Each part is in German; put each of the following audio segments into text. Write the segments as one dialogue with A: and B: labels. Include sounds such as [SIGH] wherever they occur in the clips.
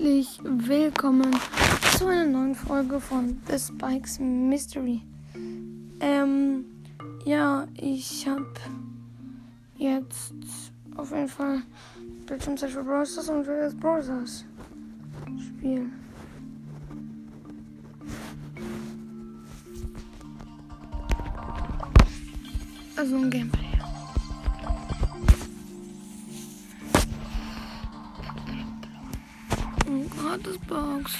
A: herzlich willkommen zu einer neuen Folge von The Spikes Mystery. Ähm, ja, ich habe jetzt auf jeden Fall Bildschirmzeit für Brawl Stars und Brawl Stars spielen. Also ein Gameplay. Oh, gratis Box.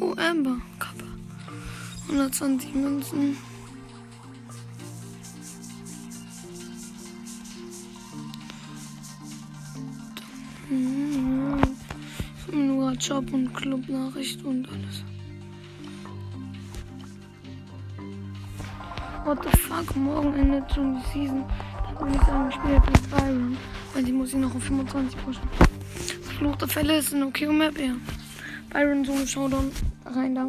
A: Oh, Amber. Kappa. 120 Münzen. Mhm. Nur Job und Clubnachricht und alles. What the fuck? Morgen endet schon die Season. Dann würde ich sagen, ich spiele jetzt mit Byron. Weil die muss ich noch auf 25 pushen. Fluch der Fälle ist eine okay Map, ja. Byron so eine Showdown rein da.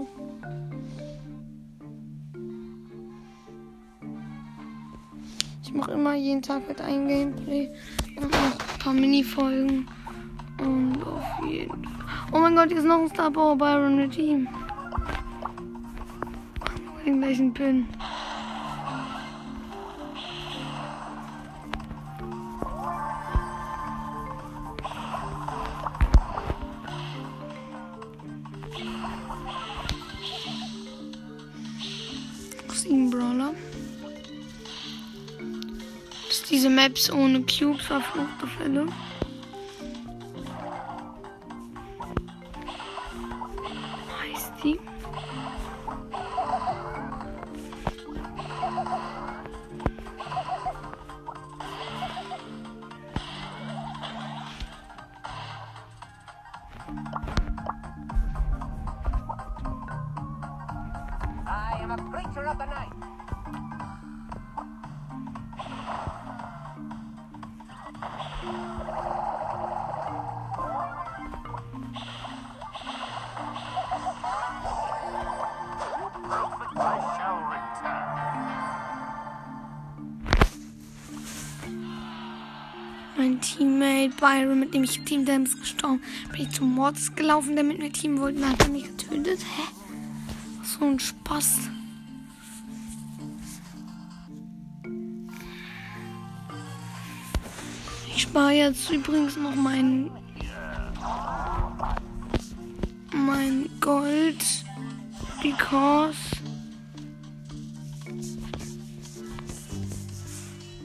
A: Ich mache immer jeden Tag halt ein Gameplay und noch ein paar Mini-Folgen. Und auf jeden Fall. Oh mein Gott, hier ist noch ein Star Power Byron mit ihm. Den gleichen Pin. Sieben Brawler. Das diese Maps ohne Cubes, verfluchte Fälle. Teammate Byron, mit dem ich Team Dams gestorben bin ich zum Mords gelaufen, der mit mir Team wollte, und hat er mich getötet. Hä? So ein Spaß. Ich spare jetzt übrigens noch mein mein Gold because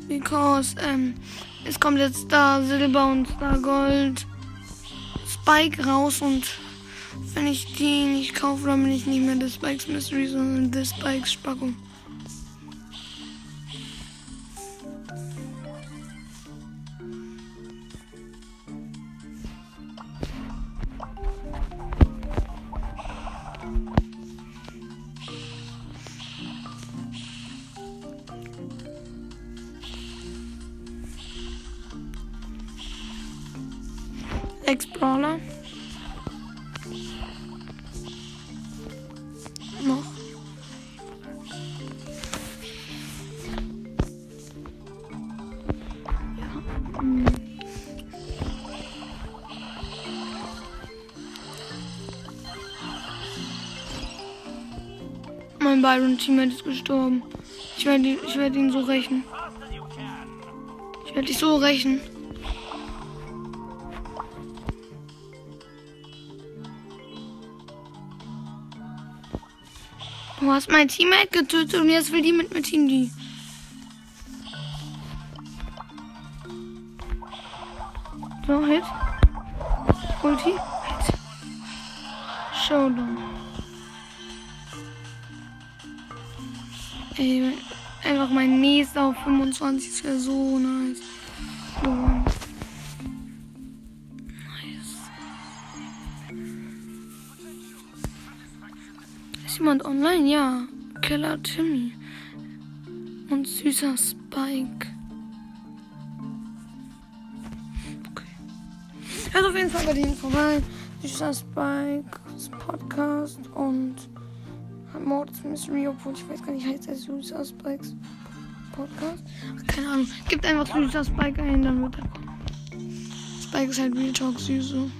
A: because ähm, es kommt jetzt da Silber und da Gold Spike raus und wenn ich die nicht kaufe, dann bin ich nicht mehr The Spikes Mystery, sondern The Spikes Spacko. Sechs Brawler. Noch. Ja. hm. Mein Byron Teammate ist gestorben. Ich werde ich werde ihn so rächen. Ich werde dich so rächen. Du hast mein Teammate getötet und jetzt will die mit mir Team die. So, Hit. Ulti. Hit. Showdown. Ey, einfach mein nächster auf 25 ist ja so nice. Online? Ja. Keller Timmy. Und süßer Spike. Okay. Also auf jeden Fall bei denen vorbei. Süßer Spike, das Podcast und Mords Mystery, obwohl ich weiß gar nicht, heißt der Süßer Spikes Podcast? Ach, keine Ahnung. Gibt einfach Süßer Spike ein, dann wird er kommen. Spike ist halt Real Talk süß so.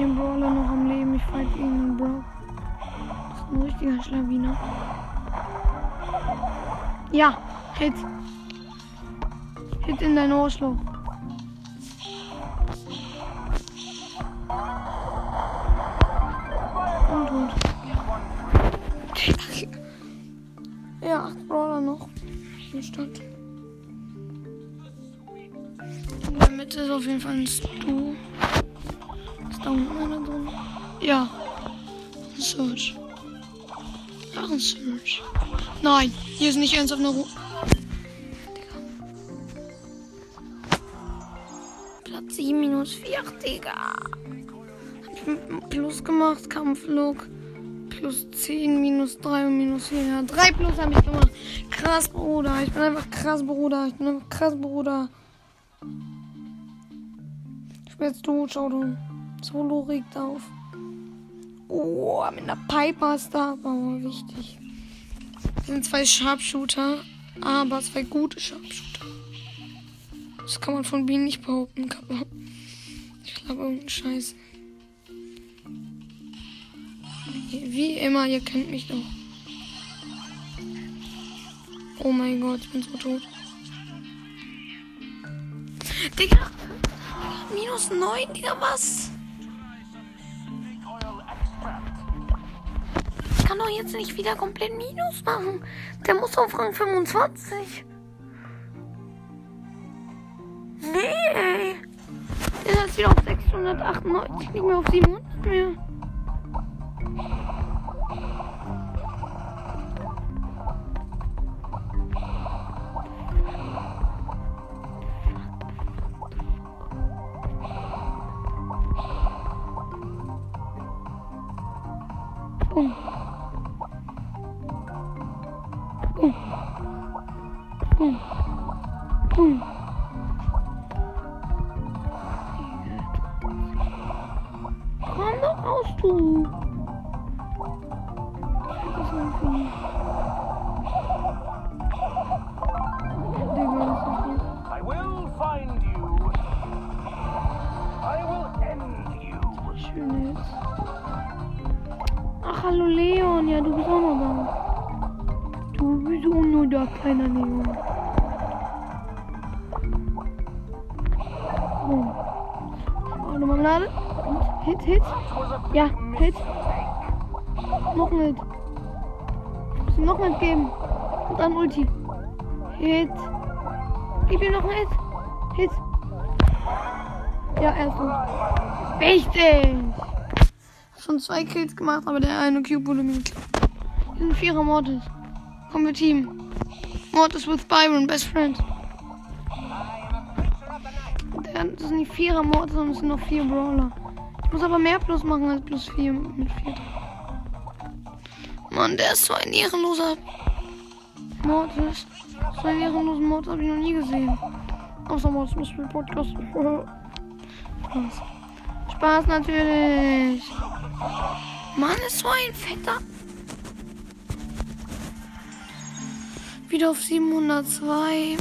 A: Den Brawler noch am Leben. Ich fight ihn, Bro. Das ist ein richtiger Schlawiner. Ja, Hit. Hit in dein Ohrschloch. Und tot. Ja, acht Brawler noch. Stand. In der Mitte ist auf jeden Fall ein hier ist nicht ernsthaft eine Ruhe. Platz 7 minus 4, Digga. Plus gemacht, Kampflog. Plus 10, minus 3 und minus 4. Ja, 3 plus habe ich gemacht. Krass, Bruder. Ich bin einfach krass, Bruder. Ich bin einfach krass, Bruder. Ich bin jetzt du, schau du. Solo regt auf. Oh, mit einer Piper Star Power. Wichtig. Das sind zwei Sharpshooter, aber zwei gute Sharpshooter. Das kann man von Bienen nicht behaupten. Ich glaube, irgendein Scheiß. Wie immer, ihr kennt mich doch. Oh mein Gott, ich bin so tot. Digga! Minus 9, Digga, was? Kann doch jetzt nicht wieder komplett Minus machen. Der muss auf Rang 25. Nee, ey. Der ist wieder auf 698, nicht mehr auf 700 mehr. Richtig. Schon zwei Kills gemacht, aber der eine Cube wurde mir geklaut. Wir sind Vierer Mortis. Kommen wir Team. Mortis with Byron, best friend. Das sind nicht Vierer Mortis, sondern es sind noch vier Brawler. Ich muss aber mehr Plus machen als plus vier mit vier. Mann, der ist so ein ehrenloser Mortis. So einen ehrenlosen Mortis habe ich noch nie gesehen. Außer Mortis Mystery Podcast. [LAUGHS] Spaß. Spaß natürlich. Mann, ist so ein fetter. Wieder auf 702.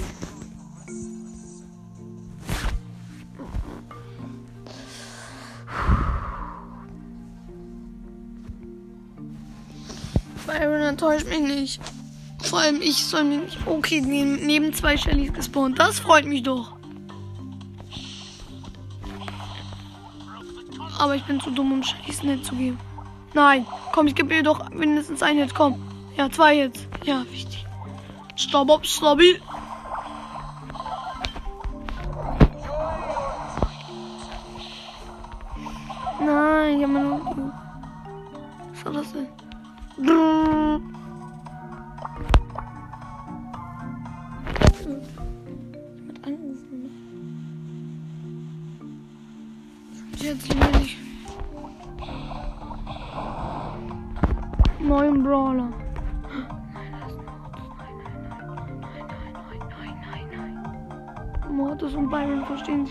A: Byron enttäuscht mich nicht. Vor allem ich soll mir nicht. Okay, neben zwei Shellys gespawnt. Das freut mich doch. Aber ich bin zu dumm, um Shellys nicht zu geben. Nein, komm, ich gebe ihr doch mindestens ein Hit. Komm. Ja, zwei Hits. Ja, wichtig. Stopp, ob, stabil. Nein, ich hab meine. Was war das denn? Brrr.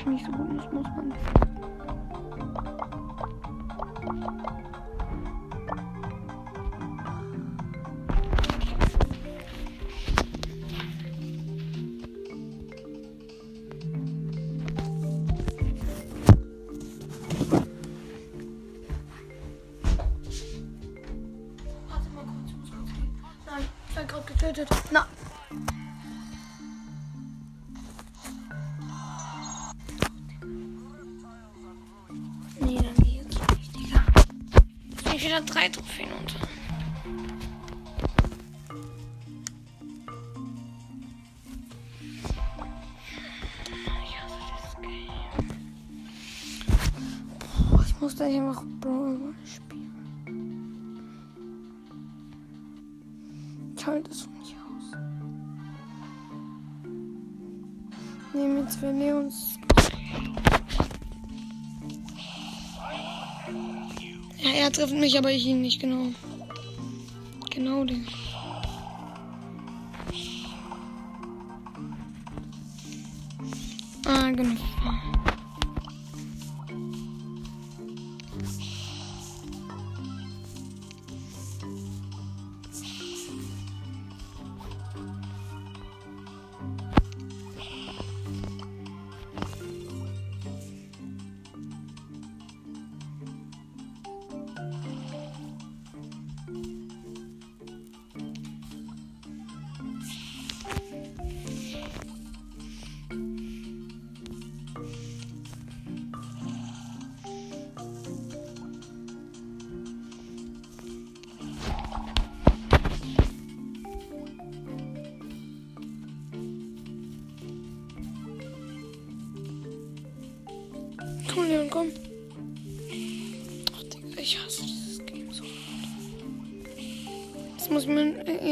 A: Nicht so gut, das muss man trifft mich, aber ich ihn nicht, genau. Genau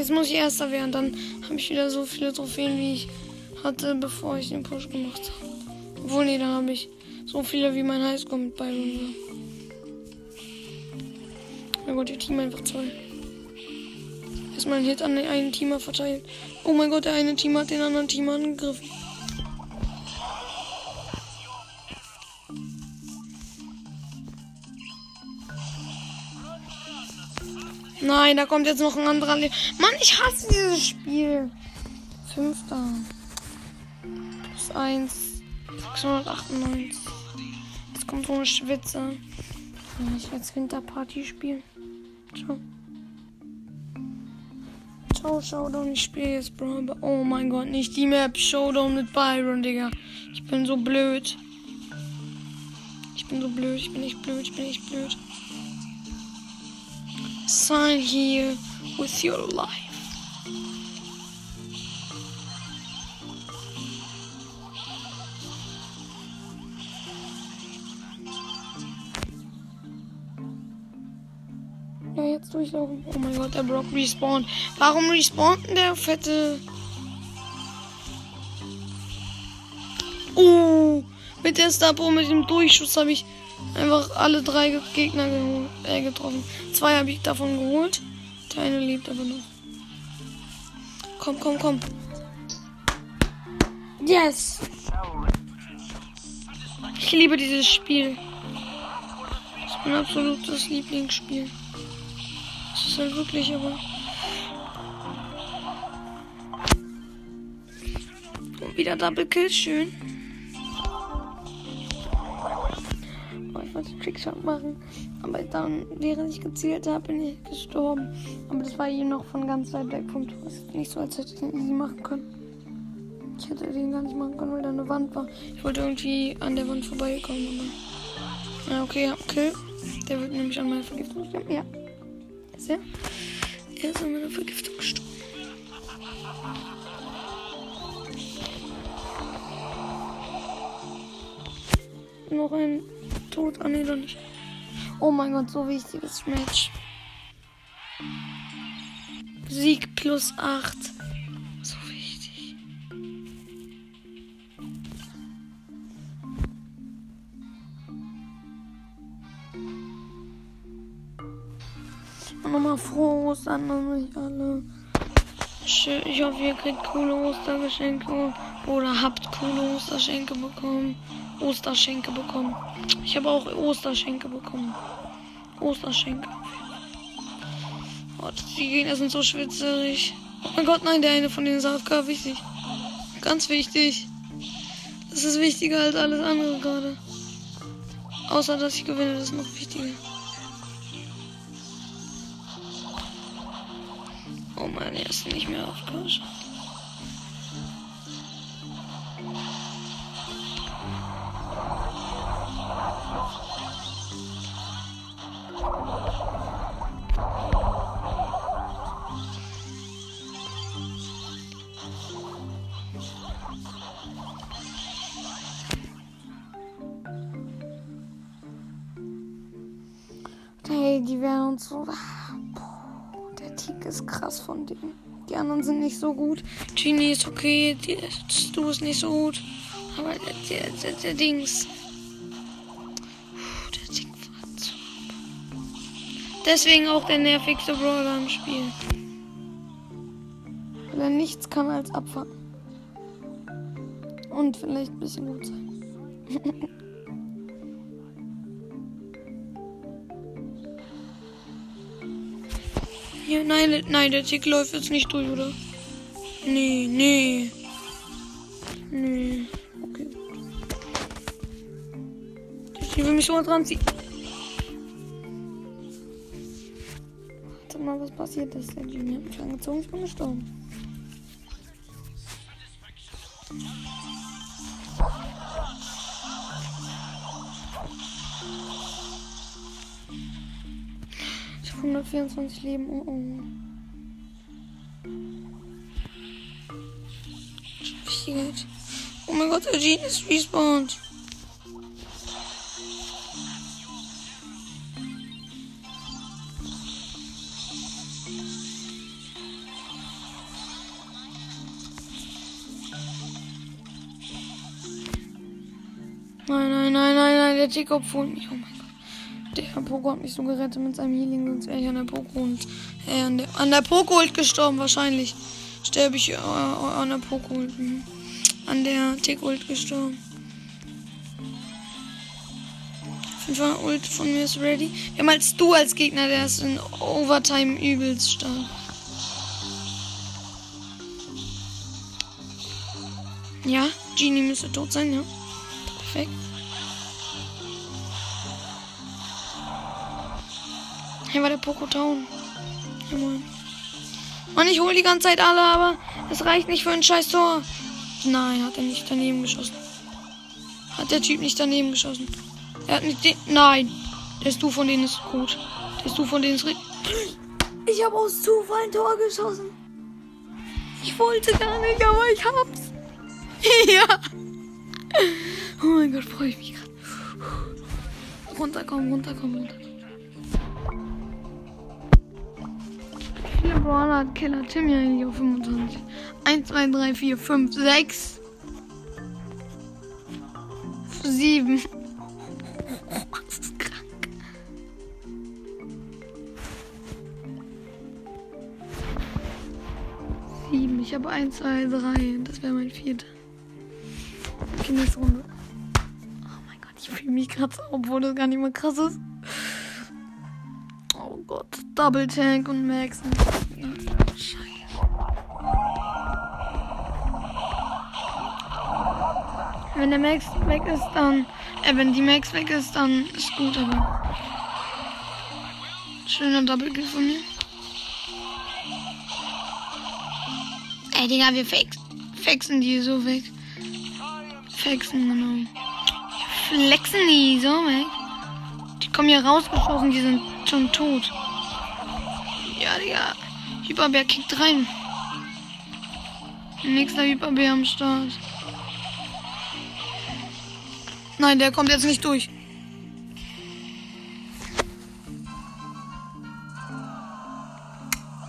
A: jetzt muss ich Erster werden. Dann habe ich wieder so viele Trophäen, wie ich hatte, bevor ich den Push gemacht habe. Obwohl, nee, dann habe ich so viele, wie mein Highscore mit Byron war. Na gut, ihr Team einfach zwei. Erstmal ein Hit an den einen Teamer verteilt. Oh mein Gott, der eine Team hat den anderen Team angegriffen. Nein, da kommt jetzt noch ein anderer. Le Mann, ich hasse dieses Spiel. Fünfter. Plus eins. 698. Jetzt kommt so eine Schwitze. Ja, ich werde jetzt Winterparty spielen. Ciao. Ciao, Showdown. Ich spiele jetzt Brawl. Oh mein Gott, nicht die Map. Showdown mit Byron, Digga. Ich bin so blöd. Ich bin so blöd. Ich bin nicht blöd. Ich bin nicht blöd. Sign here with your life. Ja, jetzt durchlaufen. Oh mein Gott, der Brock respawnt. Warum respawnt denn der fette? Oh, mit der Stapo, mit dem Durchschuss habe ich einfach alle drei Ge- Gegner geholt, äh, getroffen. Zwei habe ich davon geholt. Der eine lebt aber noch. Komm, komm, komm. Yes! Ich liebe dieses Spiel. Das ist mein absolutes Lieblingsspiel. Das ist halt wirklich, aber. Und wieder Double Kill, schön. Wollte Trickshot machen. Aber dann, während ich gezielt habe, bin ich gestorben. Aber das war hier noch von ganz weit weg vom Tor. Es ist nicht so, als hätte ich den easy machen können. Ich hätte den gar nicht machen können, weil da eine Wand war. Ich wollte irgendwie an der Wand vorbeikommen. Aber... Ja, okay, ja, Kill. Der wird nämlich an meiner Vergiftung sterben. Ja. Ist er? Er ist an meiner Vergiftung gestorben. Noch ein Tod. Ah, nee, doch nicht. Oh mein Gott, so wichtiges Match. Sieg plus 8. So wichtig. Und nochmal frohe Ostern an euch alle. Schön, ich hoffe, ihr kriegt coole Ostergeschenke oder habt coole Osterschenke bekommen. Osterschenke bekommen. Ich habe auch Osterschenke bekommen. Osterschenke. Oh, die Gegner sind so schwitzerig. Oh mein Gott, nein, der eine von denen ist AFK wichtig. Ganz wichtig. Das ist wichtiger als alles andere gerade. Außer, dass ich gewinne, das ist noch wichtiger. Oh Mann, er ist nicht mehr auf nicht so gut. Genie ist okay, die, Stu ist nicht so gut. Aber der, der, der, der Dings. Puh, der Tick war zu. Deswegen auch der nervigste Brawler im Spiel. Weil er nichts kann als abfangen. Und vielleicht ein bisschen gut sein. [LAUGHS] Ja, nein, nein, der Tick läuft jetzt nicht durch, oder? Nee, nee. Nee. Okay. Ich will mich schon mal dran ziehen. Warte mal, was passiert ist. Der Junior hat mich angezogen, ich bin gestorben. Ich habe 124 Leben. Oh, oh. Wichtigkeit. Oh mein Gott, der Gene ist respawned. Nein, nein, nein, nein, nein, der Jacob holt mich. Oh mein Gott. Der Poco hat mich so gerettet mit seinem Healing, sonst wäre ich an der Poco und äh, an der, an der Poco gestorben wahrscheinlich. Sterbe ich äh, an der Ult. Mhm. An der Tick Ult gestorben. Fünfer Ult von mir ist ready. Wir haben als du als Gegner, der ist in Overtime übelst stark. Ja, Genie müsste tot sein, ja. Perfekt. Hier war der Poco Town. Ja, moin. Mann, ich hole die ganze Zeit alle, aber es reicht nicht für ein scheiß Tor. Nein, hat er nicht daneben geschossen. Hat der Typ nicht daneben geschossen. Er hat nicht den. Nein. Der ist du von denen ist gut. Der ist du von denen ist richtig. Ich habe aus Zufall ein Tor geschossen. Ich wollte gar nicht, aber ich hab's. [LAUGHS] ja. Oh mein Gott, freue ich mich gerade. Runterkommen, runterkommen, runterkommen. Wie viele Brawler hat Killer Timmy eigentlich auf 25? 1, 2, 3, 4, 5, 6. 7. Das ist krank. Sieben. Ich habe 1, 2, 3. Das wäre mein vierter. Okay, nächste Runde. Oh mein Gott, ich fühle mich gerade so, obwohl das gar nicht mal krass ist. Oh Gott, Double Tank und Max. Scheiße. Wenn der Max weg ist, dann. Äh, wenn die Max weg ist, dann ist gut, aber. Schöner Double Kill von mir. Ey, Digga, wir fix, fixen die so weg. Fixen, genau. Flexen die so weg. Die kommen hier rausgeschossen, die sind schon tot. Ja, Digga. Hyperbär kickt rein. Nächster Hyperbär am Start. Nein, der kommt jetzt nicht durch.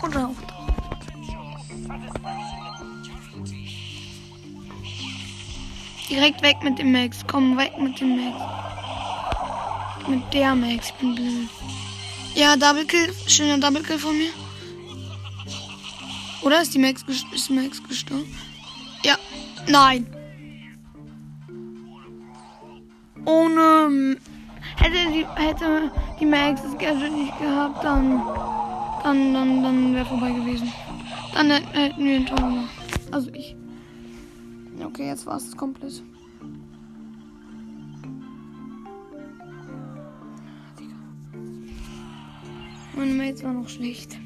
A: Und raucht. Direkt weg mit dem Max. Komm, weg mit dem Max. Mit der Max. Ich bin blöd. Ja, Double Kill. Schöner Double Kill von mir. Oder ist die Max, ist Max gestorben? Ja. Nein. Ohne. M- Hätte die, hätte die Max das Gadget nicht gehabt, dann. Dann, dann, dann wäre vorbei gewesen. Dann hätten wir ein Tor gemacht. Also ich. Okay, jetzt war es komplett. Meine Mates war noch schlecht.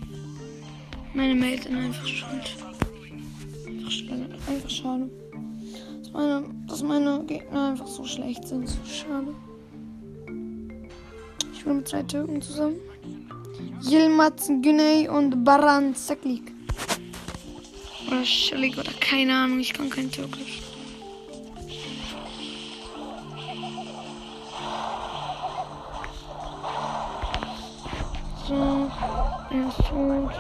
A: Meine Mails sind einfach schuld. Einfach, einfach schade. Dass meine, dass meine Gegner einfach so schlecht sind. So schade. Ich bin mit zwei Türken zusammen. Yilmaz Güney und Baran Seklik. Oder Schillig oder keine Ahnung, ich kann kein Türkisch. So, er ist tot.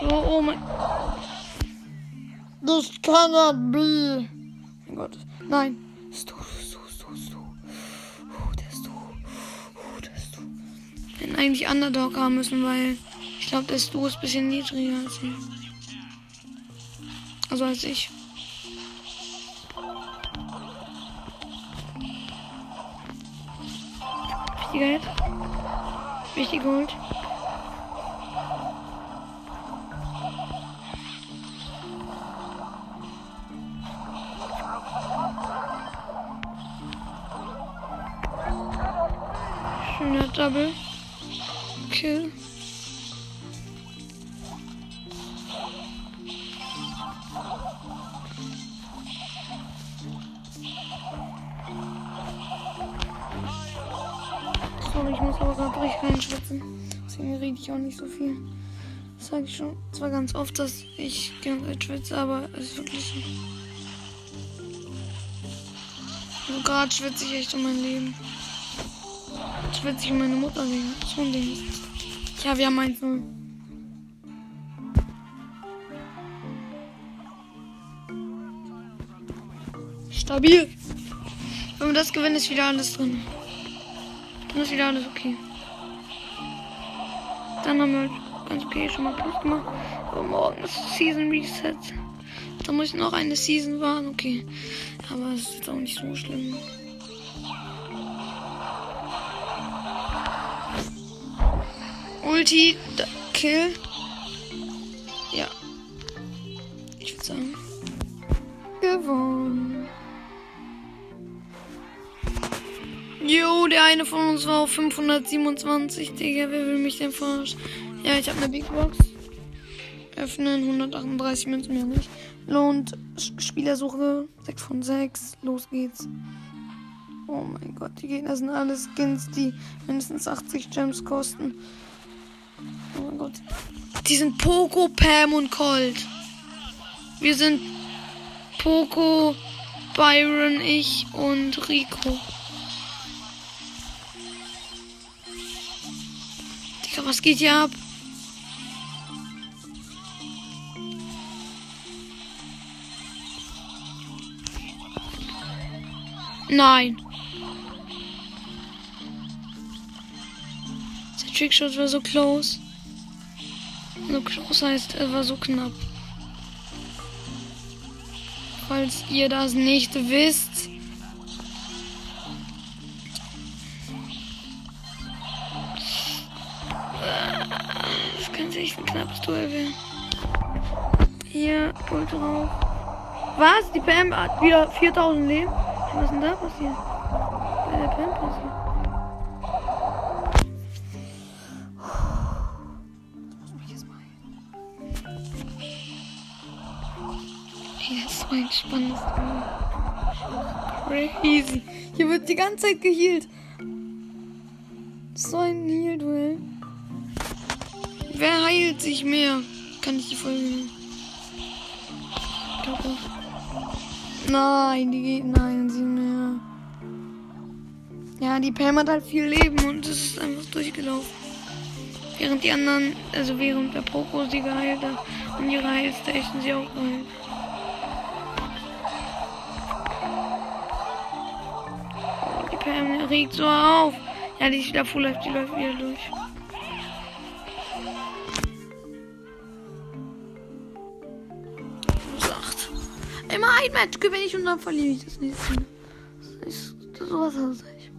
A: So, oh mein. Das cannot be. Nein. Ist du, ist du. Uh, der ist du. Uh, der ist du. Wir hätten eigentlich Underdog haben müssen, weil ich glaube, der Stu ist ein bisschen niedriger als ich. Also als ich. Wichtiger Hit. Wichtig geholt. Double. Kill. Sorry, ich muss aber gerade richtig reinschwitzen. Deswegen rede ich auch nicht so viel. Das sage ich schon zwar ganz oft, dass ich gerne schwitze, aber es ist wirklich so. Also gerade schwitze ich echt um mein Leben. Schwitze ich um meine Mutter wegen. So ein. Ja, wir haben eins. Stabil. Wenn wir das gewinnen, ist wieder alles drin. Dann ist wieder alles okay. Dann haben wir halt ganz okay schon mal Plus gemacht. Aber morgen ist Season Reset. Da muss ich noch eine Season warten, okay. Aber es ist auch nicht so schlimm. Ulti, Kill. Ja. Ich würde sagen. Gewonnen. Jo, der eine von uns war auf 527, Digga. Wer will mich denn verarschen? Ja, ich habe eine Big Box. Öffnen, 138 Münzen mehr nicht. Lohnt, Spielersuche, 6 von 6. Los geht's. Oh mein Gott, die Gegner sind alle Skins, die mindestens 80 Gems kosten. Oh mein Gott. Die sind Poco, Pam und Colt. Wir sind Poco, Byron, ich und Rico. Digga, was geht hier ab? Nein. Der Trickshot war so close. So close heißt, er war so knapp. Falls ihr das nicht wisst. Das könnte echt ein knappes Duell werden. Hier, voll drauf. Was? Die Pam hat wieder 4000 Leben? Was ist denn da passiert? Bei der Pam passiert. Spannendes. Crazy. Hier wird die ganze Zeit gehealt. So ein Heal-Duell. Wer heilt sich mehr? Kann ich die Folge nehmen? Nein, die geht. Nein, sie mehr. Ja, die Pam hat halt viel Leben und es ist einfach durchgelaufen. Während die anderen, also während der Poco sie geheilt hat und ihre Heilstation sie auch geheilt. Oh, regt so auf. Ja, die ist wieder Full Life, die läuft wieder durch. Acht. Immer ein Match gewinne ich und dann verliere ich das nächste. Das ist, das sowas hasse ich.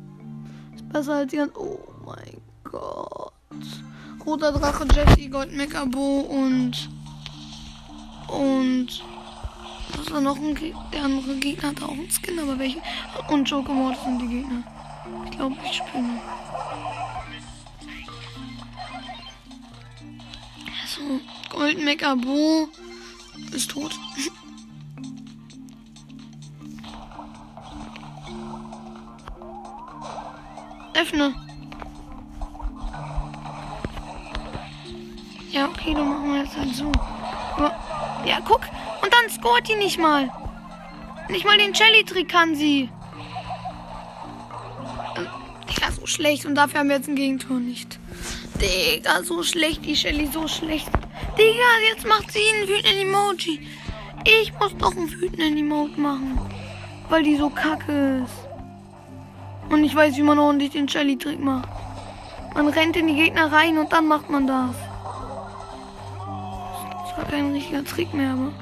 A: Ist besser als die ganzen. Oh mein Gott. Roter Drache, Jesse, Gold, Mekabo und. Und. Was war noch ein Gegner? Der andere Gegner hat auch einen Skin, aber welchen? Und Joker Mord sind die Gegner. Ich glaube, ich spinne. So, Gold Mekabo ist tot. Öffne. Ja, okay, dann machen wir jetzt halt so. Ja, guck. Und dann scoret die nicht mal. Nicht mal den Jelly-Trick kann sie. Schlecht. Und dafür haben wir jetzt ein Gegentor nicht. Digga, so schlecht. Die Shelly so schlecht. Digga, jetzt macht sie einen wütenden Emoji. Ich muss doch einen wütenden Emote machen. Weil die so kacke ist. Und ich weiß, wie man ordentlich den Shelly-Trick macht. Man rennt in die Gegner rein und dann macht man das. Das war kein richtiger Trick mehr, aber.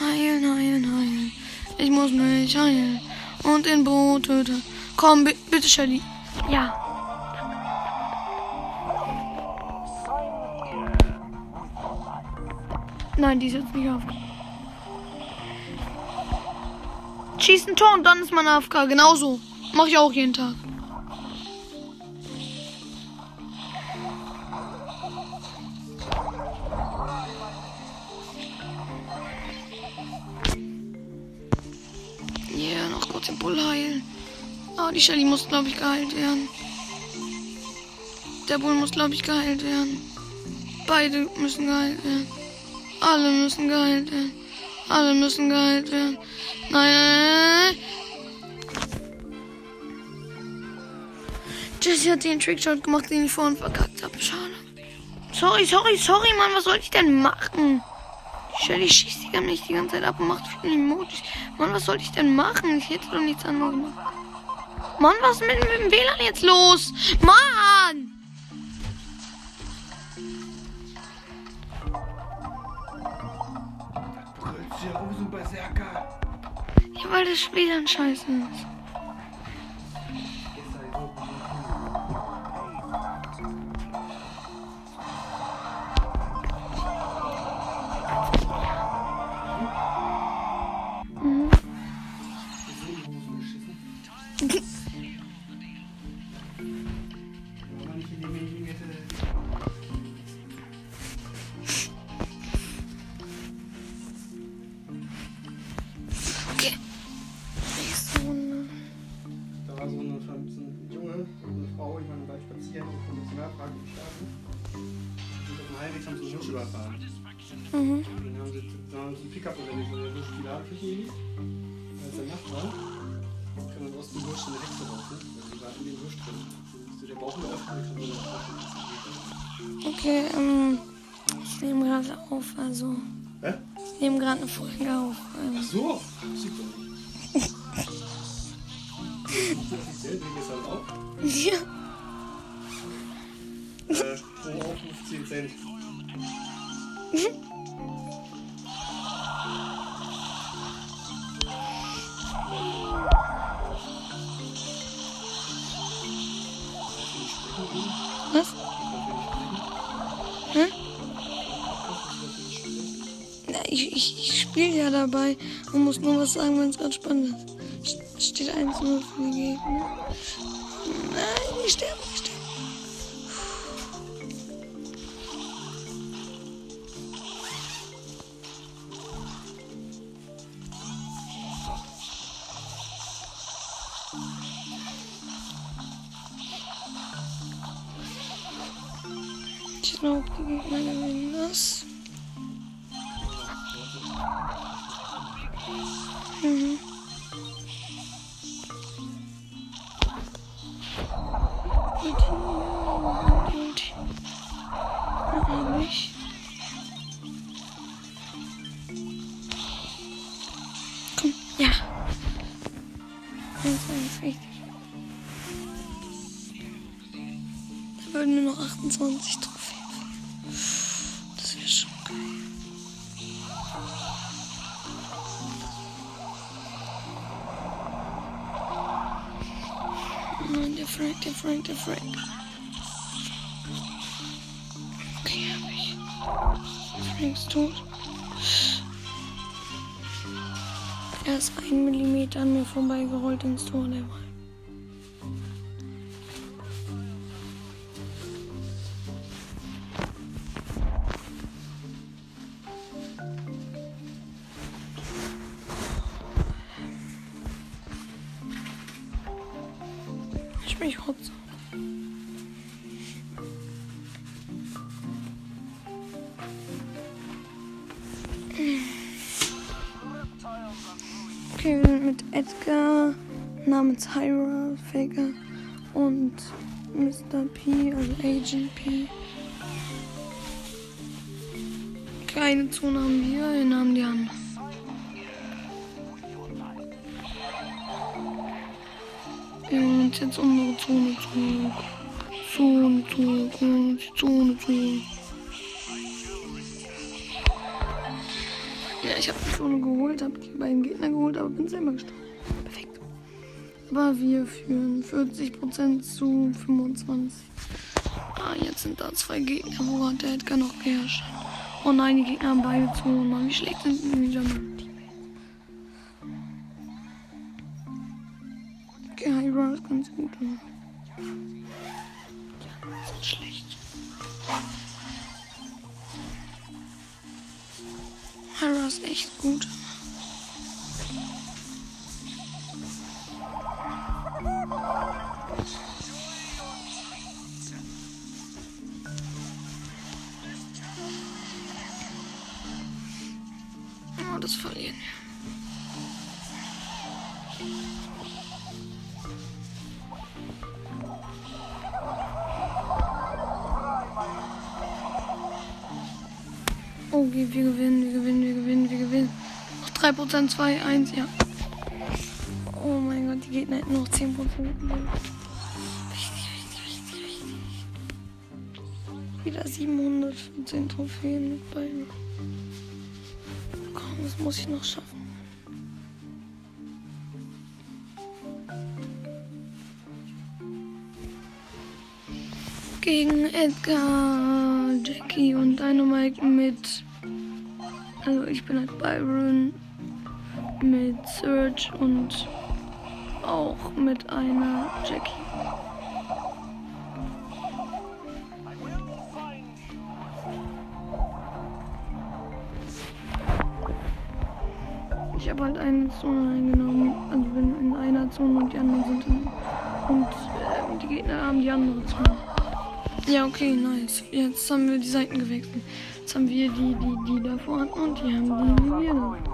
A: Heilen, heilen, heilen. Ich muss mich heilen. Und den Boot töten. Komm, bitte, Shelly. Ja. Nein, die ist jetzt nicht auf. Schießt ein Tor und dann ist man AFK. Genauso. Mach ich auch jeden Tag. Yeah, noch kurz den Bull heilen. Oh, die Shelly muss, glaube ich, geheilt werden. Der Bull muss, glaube ich, geheilt werden. Beide müssen geheilt werden. Alle müssen geheilt werden. Alle müssen geheilt werden. Nein. Jessie hat den Trickshot gemacht, den ich vorhin verkackt habe. Schade. Sorry, sorry, sorry, Mann. Was soll ich denn machen? Shelly schießt die nicht die ganze Zeit ab und macht viele Emojis. Mann, was soll ich denn machen? Ich hätte doch nichts anderes gemacht. Mann, was ist mit, mit dem WLAN jetzt los? Mann! Ja, weil das Spiel dann scheiße ist. Ich nehme gerade eine Folge auf.
B: Ach so. Offiziell Ding ist halt auch.
A: ja.
B: Äh, pro Aufruf 10 Cent.
A: Spiele ja dabei und muss nur was sagen, wenn es gerade spannend ist. Es Steht 1-0 für die Gegner. Nein, ich sterbe, ich sterbe. Ich glaube, die Gegner den Store Level. Ich bin kurz. Namens Hyra, Faker und Mr. P, also Agent P. Keine Zone haben wir, haben die anderen. Wir holen uns jetzt unsere Zone zurück. Zone zurück, holen uns die Zone zurück. Ja, ich habe die Zone geholt, habe die beiden Gegner geholt, aber bin selber gestorben. Aber wir führen 40% zu 25. Ah, jetzt sind da zwei Gegner. Wo hat der Edgar noch geherrscht? Oh nein, die Gegner haben beide Zonen. Mann, wie schlecht sind die wieder mein? Okay, Hyra ist ganz gut. Ja, Okay, wir gewinnen, wir gewinnen, wir gewinnen, wir gewinnen. Noch 3%, 2, 1, ja. Oh mein Gott, die Gegner hätten noch 10%. Richtig, richtig, richtig, richtig. Wieder 715 Trophäen mit beiden. Komm, das muss ich noch schaffen. Gegen Edgar, Jackie und Dynamite mit. Also ich bin halt Byron mit Serge und auch mit einer Jackie. Ich habe halt eine Zone eingenommen. Also bin in einer Zone und die anderen sind in. Und äh, die Gegner haben die andere Zone. Ja, okay, nice. Jetzt haben wir die Seiten gewechselt. Jetzt haben wir die, die, die da vorne und die haben die, die wir da.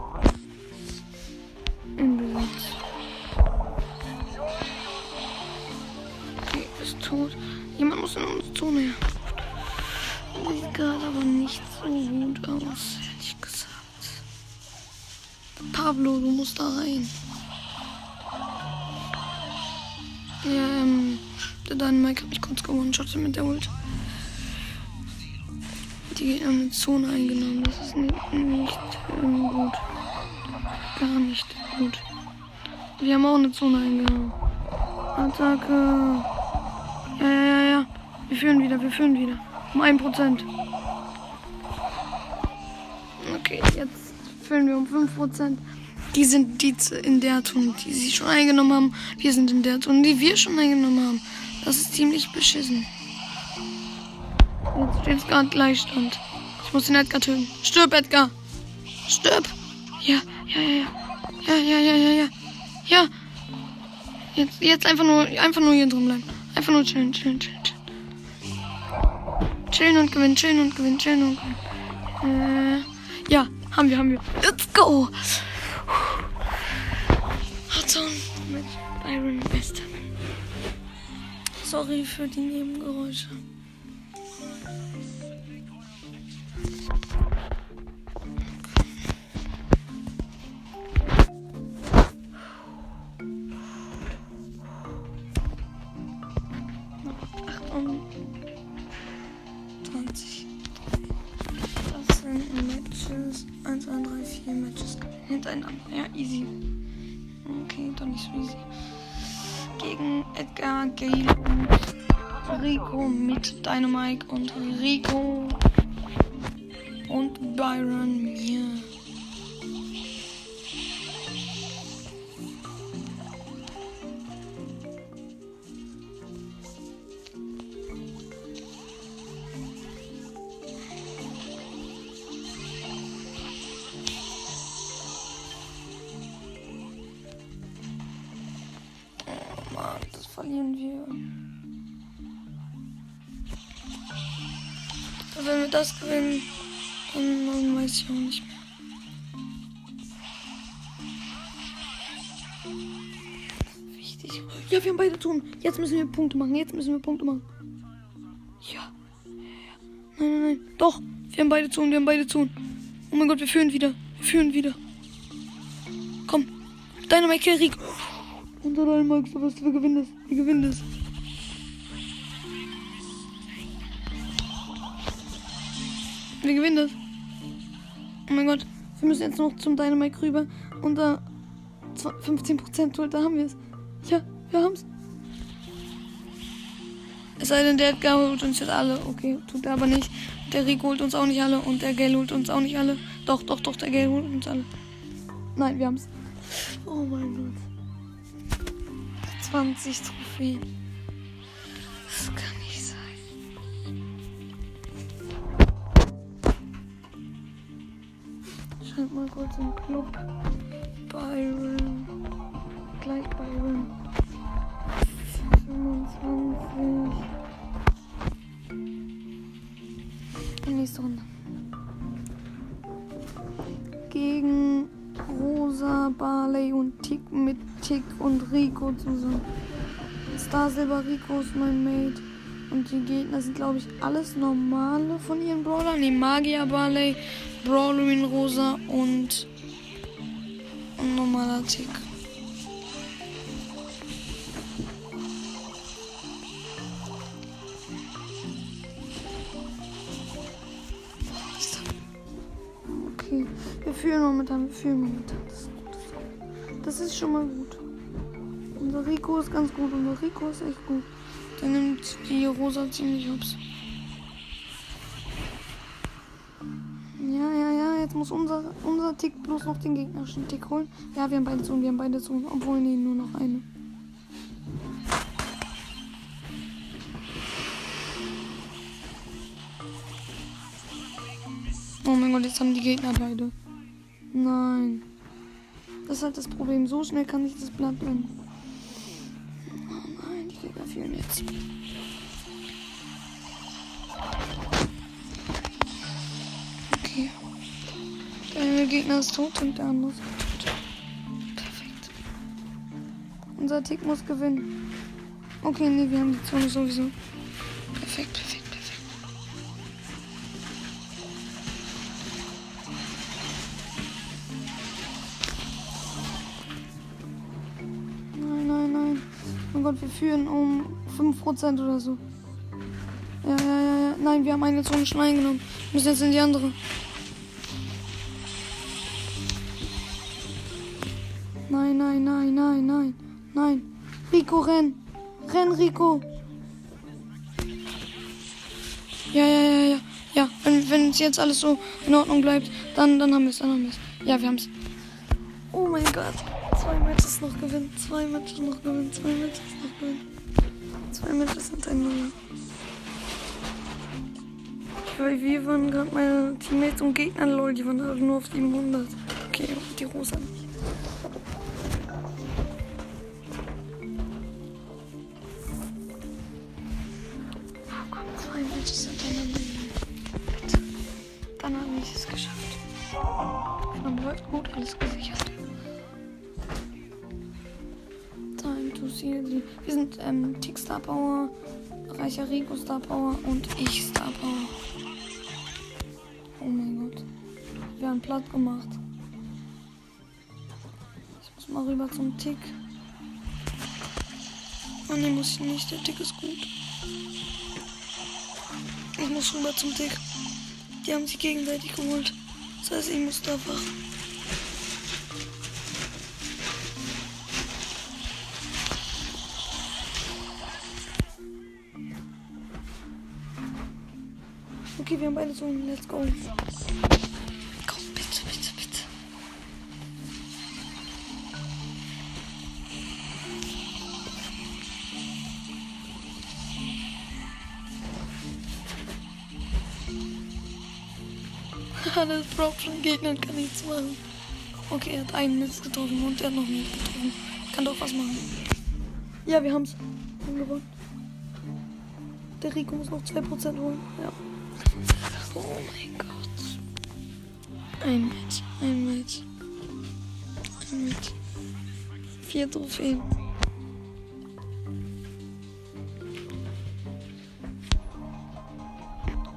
A: Gar nicht gut. Wir haben auch eine Zone eingenommen. Attacke. Ja, ja, ja, ja. Wir führen wieder, wir führen wieder. Um ein Prozent. Okay, jetzt führen wir um 5%. Die sind die in der Zone, die sie schon eingenommen haben. Wir sind in der Zone, die wir schon eingenommen haben. Das ist ziemlich beschissen. Jetzt steht es gerade Gleichstand. Ich muss den Edgar töten. Stirb, Edgar! Stirb! Ja, ja, ja, ja. Ja, ja, ja, ja, ja. Ja. Jetzt, jetzt einfach nur, einfach nur hier drin bleiben. Einfach nur chillen, chillen, chillen, chillen. Chillen und gewinnen, chillen und gewinnen, chillen und gewinnen. Äh, ja, haben wir, haben wir. Let's go! Hudson mit Byron West. Sorry für die Nebengeräusche. Hintereinander. Ja, easy. Okay, doch nicht so easy. Gegen Edgar, Gale und Rico mit Dynamite und Rico und Byron mir. Oh das gewinnen, dann weiß ich auch nicht mehr. Wichtig. Ja, wir haben beide tun. Jetzt müssen wir Punkte machen. Jetzt müssen wir Punkte machen. Ja. Nein, nein, nein. Doch. Wir haben beide tun. Wir haben beide tun. Oh mein Gott, wir führen wieder. Wir führen wieder. Komm. Dynamite Kill Rico. Unser Dynamite, was wir gewinnen das. Wir gewinnen das. Wir gewinnen das. Oh mein Gott. Wir müssen jetzt noch zum Dynamite rüber. Unter 15% holt, da haben wir es. Ja, wir haben's. Es sei denn, der Edgar holt uns jetzt alle. Okay, tut er aber nicht. Der Rico holt uns auch nicht alle. Und der Gale holt uns auch nicht alle. Doch, doch, doch, der Gale holt uns alle. Nein, wir haben's. Oh mein Gott. 20 Trophäen. Kurz im Club. Byron. Gleich Byron. 25. Nächste Runde. Gegen Rosa, Barley und Tick mit Tick und Rico zusammen. Star Silber Rico ist mein Mate. Und die Gegner sind, glaube ich, alles normale von ihren Brawlern. Die Magier Barley, Brawlerin Rosa und ein normaler Tick. Okay, wir fühlen momentan, wir fühlen momentan. Das ist gut. Das ist schon mal gut. Unser Rico ist ganz gut, unser Rico ist echt gut. Der nimmt die Rosa ziemlich hops. Ja, ja, ja, jetzt muss unser, unser Tick bloß noch den gegnerischen Tick holen. Ja, wir haben beide Zonen, wir haben beide Zonen, obwohl nee, nur noch eine. Oh mein Gott, jetzt haben die Gegner beide. Nein. Das ist halt das Problem. So schnell kann ich das Blatt wenden. Fehlen jetzt. Okay. Der eine Gegner ist tot und der andere ist tot. Perfekt. Unser Tick muss gewinnen. Okay, nee, wir haben die Zone sowieso. Führen um 5% oder so. Ja, ja, ja, ja. Nein, wir haben eine Zone schon eingenommen. Wir müssen jetzt in die andere. Nein, nein, nein, nein, nein, nein. Rico, renn. Renn, Rico. Ja, ja, ja, ja. Ja, wenn, wenn es jetzt alles so in Ordnung bleibt, dann, dann haben wir es, dann haben wir es. Ja, wir haben es. Oh mein Gott. Zwei Matches noch gewinnen. Zwei Matches noch gewinnen. Zwei Matches noch gewinnen. Zwei Matches hintereinander. Weil wir waren gerade meine Teammates und Gegner, lol, die waren halt nur auf 700. Okay, die Rosa nicht. Oh. Dann habe ich es geschafft. Von läuft gut, alles gesichert. Wir sind ähm, Tick Star Power, Reicher Rico Star Power und ich Star Power. Oh mein Gott. Wir haben platt gemacht. Ich muss mal rüber zum Tick. Oh ne, muss ich nicht. Der Tick ist gut. Ich muss rüber zum Tick. Die haben sich gegenseitig geholt. Das heißt, ich muss da wach. Okay, wir haben beide so. Let's go. Komm, bitte, bitte, bitte. [LAUGHS] das droppt schon Gegner und kann nichts machen. Okay, er hat einen Mist getroffen und er hat noch nicht getroffen. Kann doch was machen. Ja, wir haben's. gewonnen. Der Rico muss noch 2% holen. Ja. Oh mein Gott. Ein Match, ein Match. Ein Match. Vier Trophäen.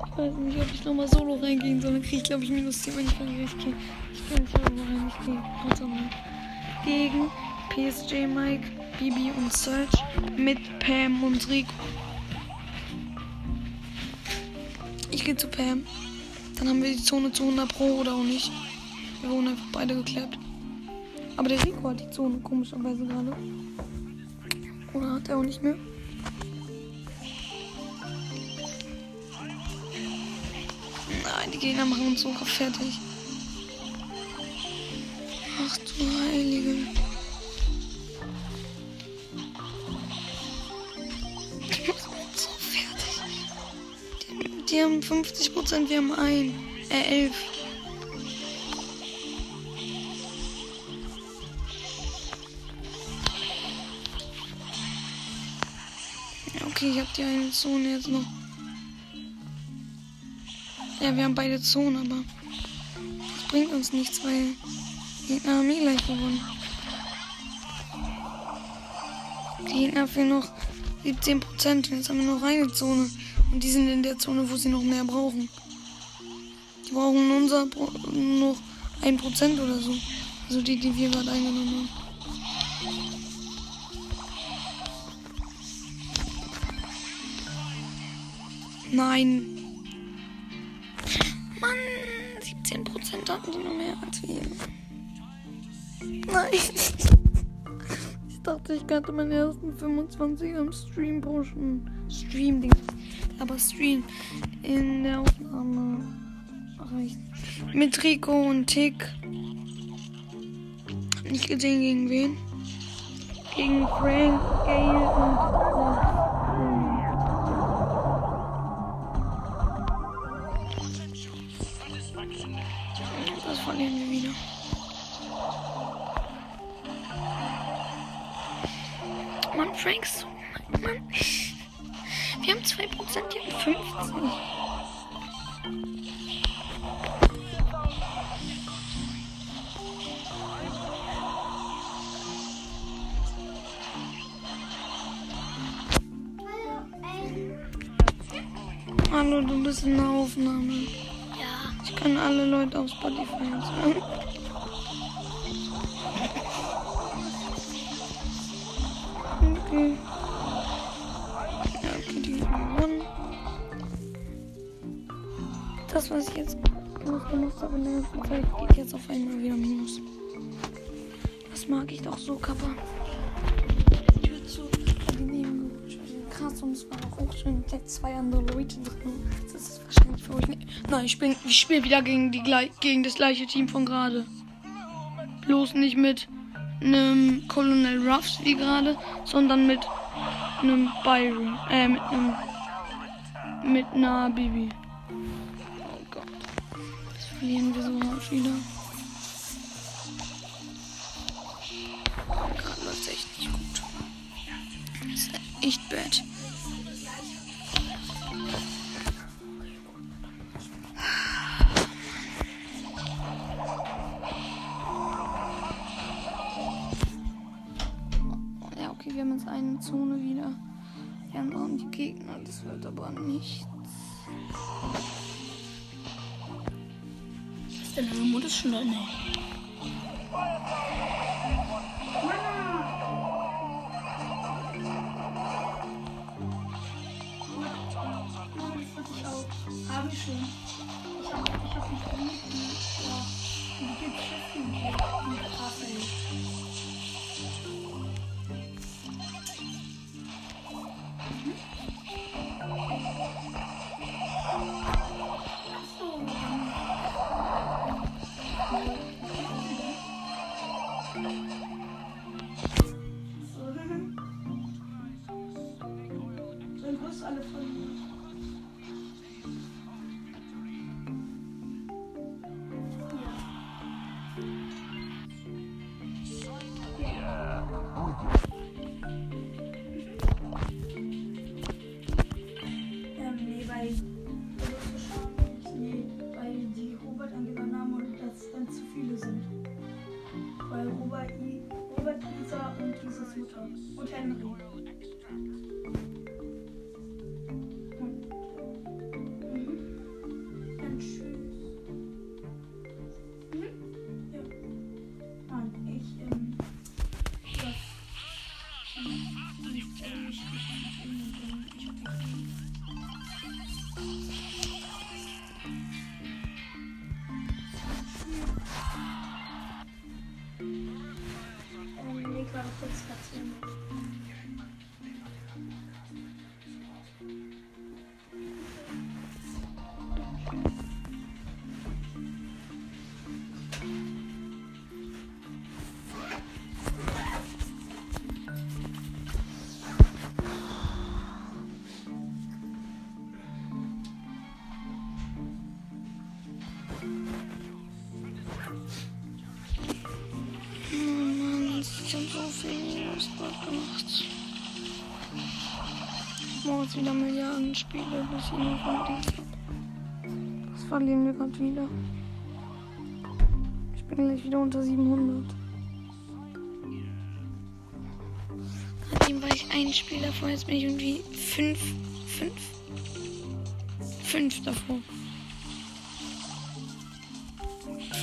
A: Ich weiß nicht, ob ich nochmal solo reingehen soll. Dann kriege ich, glaube ich, minus 10, wenn ich verliere. Ich geh ins Solo rein. Ich gehe mal. Gegen PSJ Mike, Bibi und Search mit Pam und Rico. Gehe zu Pam. Dann haben wir die Zone zu 100 Pro oder auch nicht. Wir wurden einfach beide geklappt. Aber der Rico hat die Zone komischerweise gerade. Oder hat er auch nicht mehr? Nein, die Gegner machen uns sogar fertig. Ach du Heilige. Die, haben 50 Prozent, wir haben ein. Äh, 11. Ja, okay, ich habe die eine Zone jetzt noch. Ja, wir haben beide Zonen, aber das bringt uns nichts, weil die Gegner haben eh gleich gewonnen. Die Gegner fehlen noch 17 Prozent. Jetzt haben wir noch eine Zone. Und die sind in der Zone, wo sie noch mehr brauchen. Die brauchen unser Pro noch ein Prozent oder so. Also die, die wir gerade eingenommen haben. Nein. Mann, 17 Prozent hatten die noch mehr als wir. Nein. Ich dachte, ich könnte meinen ersten 25 am Stream pushen. Stream, Ding. Aber Stream in der Aufnahme reicht. Mit Rico und Tick. Nicht gesehen gegen wen. Gegen Frank, Gail und. Das verlieren wir wieder. Mann, Frank, so. Mann. Wir haben 2%, die haben 50. Hallo, du bist in der Aufnahme.
C: Ja,
A: Ich kann alle Leute auf Spotify hören. Okay. Das, was ich jetzt noch gemacht habe in der ganzen Zeit, geht jetzt auf einmal wieder minus. Das mag ich doch so, Kappa. Tür zu, die sind krass und es waren auch schon gleich zwei andere Leute drin. Das ist wahrscheinlich für euch nicht. Nein, ich spiele ich spiel wieder gegen, die, gegen das gleiche Team von gerade. Bloß nicht mit einem Colonel Ruffs wie gerade, sondern mit einem Byron. Äh, mit einem. Mit einer Bibi. Verlieren wir so hart wieder. Gerade läuft echt nicht gut. Das ist echt bad. Ja, okay, wir haben jetzt eine Zone wieder. Die anderen die Gegner, das wird aber nichts.
C: ist deine Mutter schon da? Nee.
D: Habe ich schon. Ich habe ich hab mich verliebt. Ja. Und die gibt
A: Morgens wieder Milliarden Spiele, bis ich noch hab. Das verlieren wir gerade wieder. Ich bin gleich wieder unter 700. Gerade eben war ich ein Spiel davor, jetzt bin ich irgendwie fünf, fünf, fünf davor.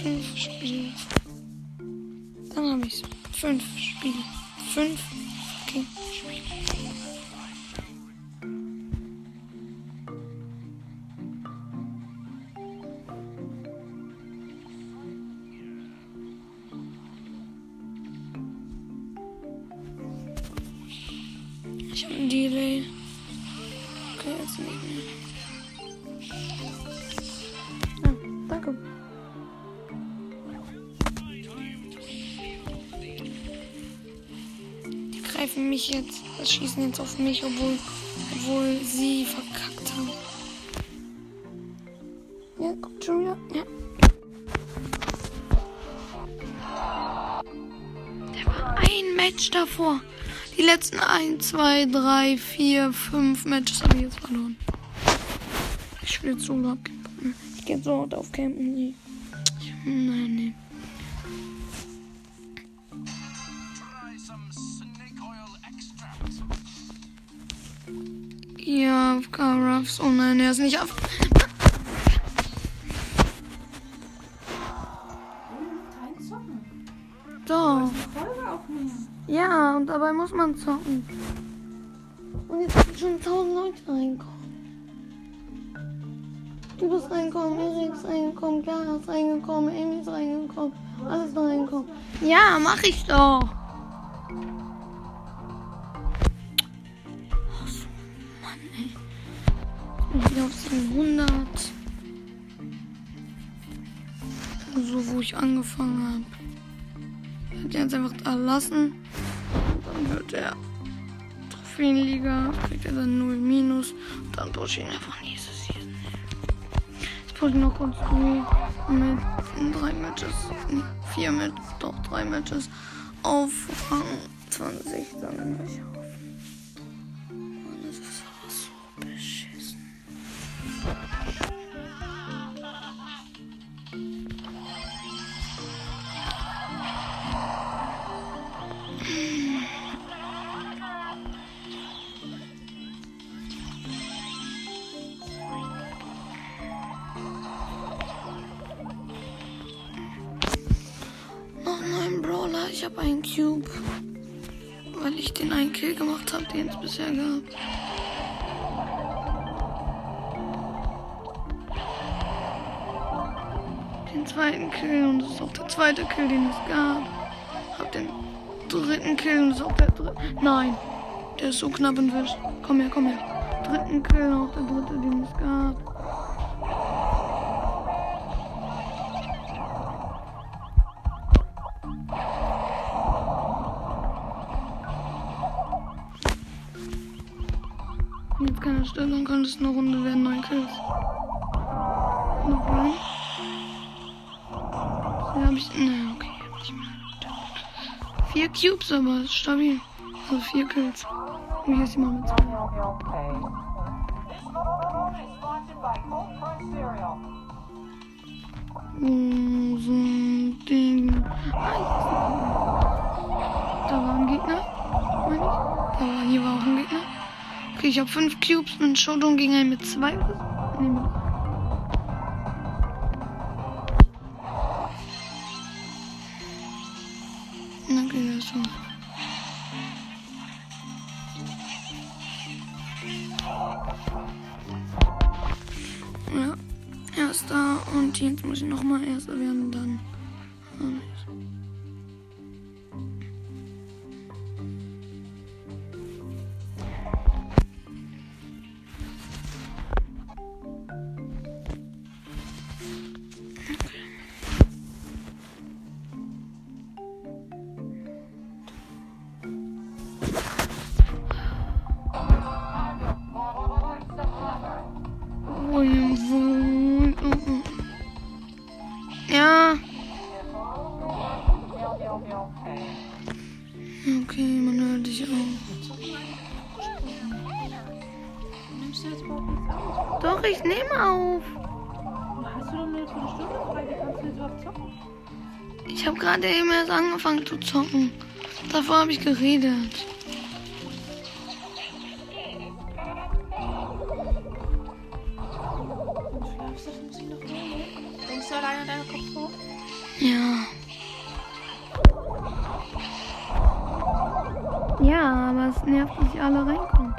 A: Fünf Spiele. Dann habe ich fünf Spiele. Fünf fucking jetzt, das schießen jetzt auf mich, obwohl, obwohl sie verkackt haben. Ja, kommt schon wieder. Ja. Der war ein Match davor. Die letzten 1, 2, 3, 4, 5 Matches habe ich jetzt verloren. Ich spiele jetzt ab. Ich gehe so hart auf Campen. Nee. Ich- Nein, nicht auf. Doch. Ja, und dabei muss man zocken. Und jetzt sind schon 1000 Leute reinkommen. Du bist reingekommen, Erik ist reingekommen, Clara ist reingekommen, Amy ist reingekommen, alles reingekommen. Ja, mach ich doch. So, wo ich angefangen habe. Ich hätte jetzt einfach da lassen. Dann wird der Trophäenliga, kriegt er dann 0 minus. Und dann pushe ich ihn einfach nächste Season. Jetzt pushe ich noch kurz mit in drei Matches, nee, vier mit, doch drei Matches auf Rang 20. Dann ich bisher gab. Den zweiten Kill und das ist auch der zweite Kill, den es gab. Hab den dritten Kill und das ist auch der dritte. Nein, der ist so knapp entwischt. Komm her, komm her. Dritten Kill und auch der dritte, den es gab. Es eine Runde werden, neun Kills. Noch rein. Ja, hab ich. Ne, okay, hab ich mehr. Vier Cubes, aber stabil. Also vier Kills. Hier ist jemand mit zwei. Ich habe fünf Cubes und Showdown gegen einen mit zwei. Nee, mit Ich habe gerade eben erst angefangen zu zocken. Davor habe ich geredet.
D: Ich?
A: Ja. Ja, aber es nervt, dass alle reinkommen.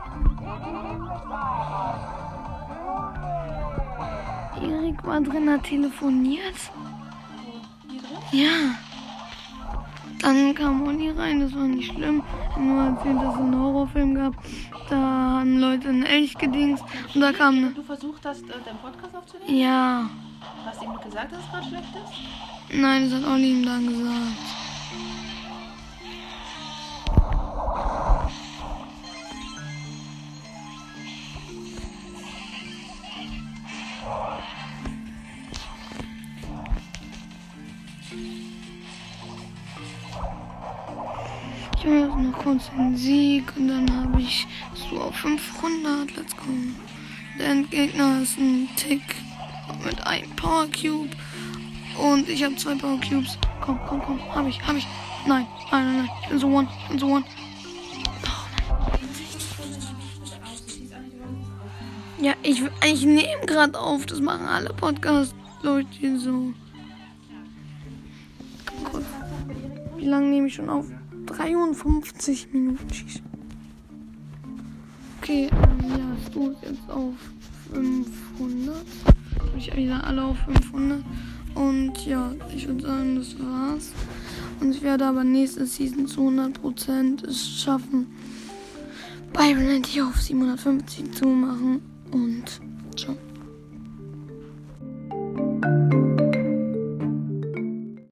A: Erik war drin, hat telefoniert. Ja. Dann kam Olli rein, das war nicht schlimm. Er hat nur erzählt, dass es einen Horrorfilm gab. Da haben Leute einen Elch gedingst. Und da kam eine.
D: Du versucht hast, äh, deinen Podcast aufzunehmen?
A: Ja.
D: Hast du ihm gesagt, dass es gerade schlecht ist?
A: Nein, das hat Olli ihm dann gesagt. Sieg und dann habe ich so auf 500. Let's go. Der Endgegner ist ein Tick mit einem Power Cube. Und ich habe zwei Power Cubes. Komm, komm, komm. Hab ich, hab ich. Nein, nein, nein, nein. Ich bin so one. Ich bin so one. Ja, ich, ich nehme gerade auf. Das machen alle Podcast-Leute so. Wie lange nehme ich schon auf? 53 Minuten. Okay, ähm, ja, es tut jetzt auf 500. Ich wieder alle auf 500. Und ja, ich würde sagen, das war's. Und ich werde aber nächste Season zu 100% es schaffen, Byron hier auf 750 zu machen. Und ciao.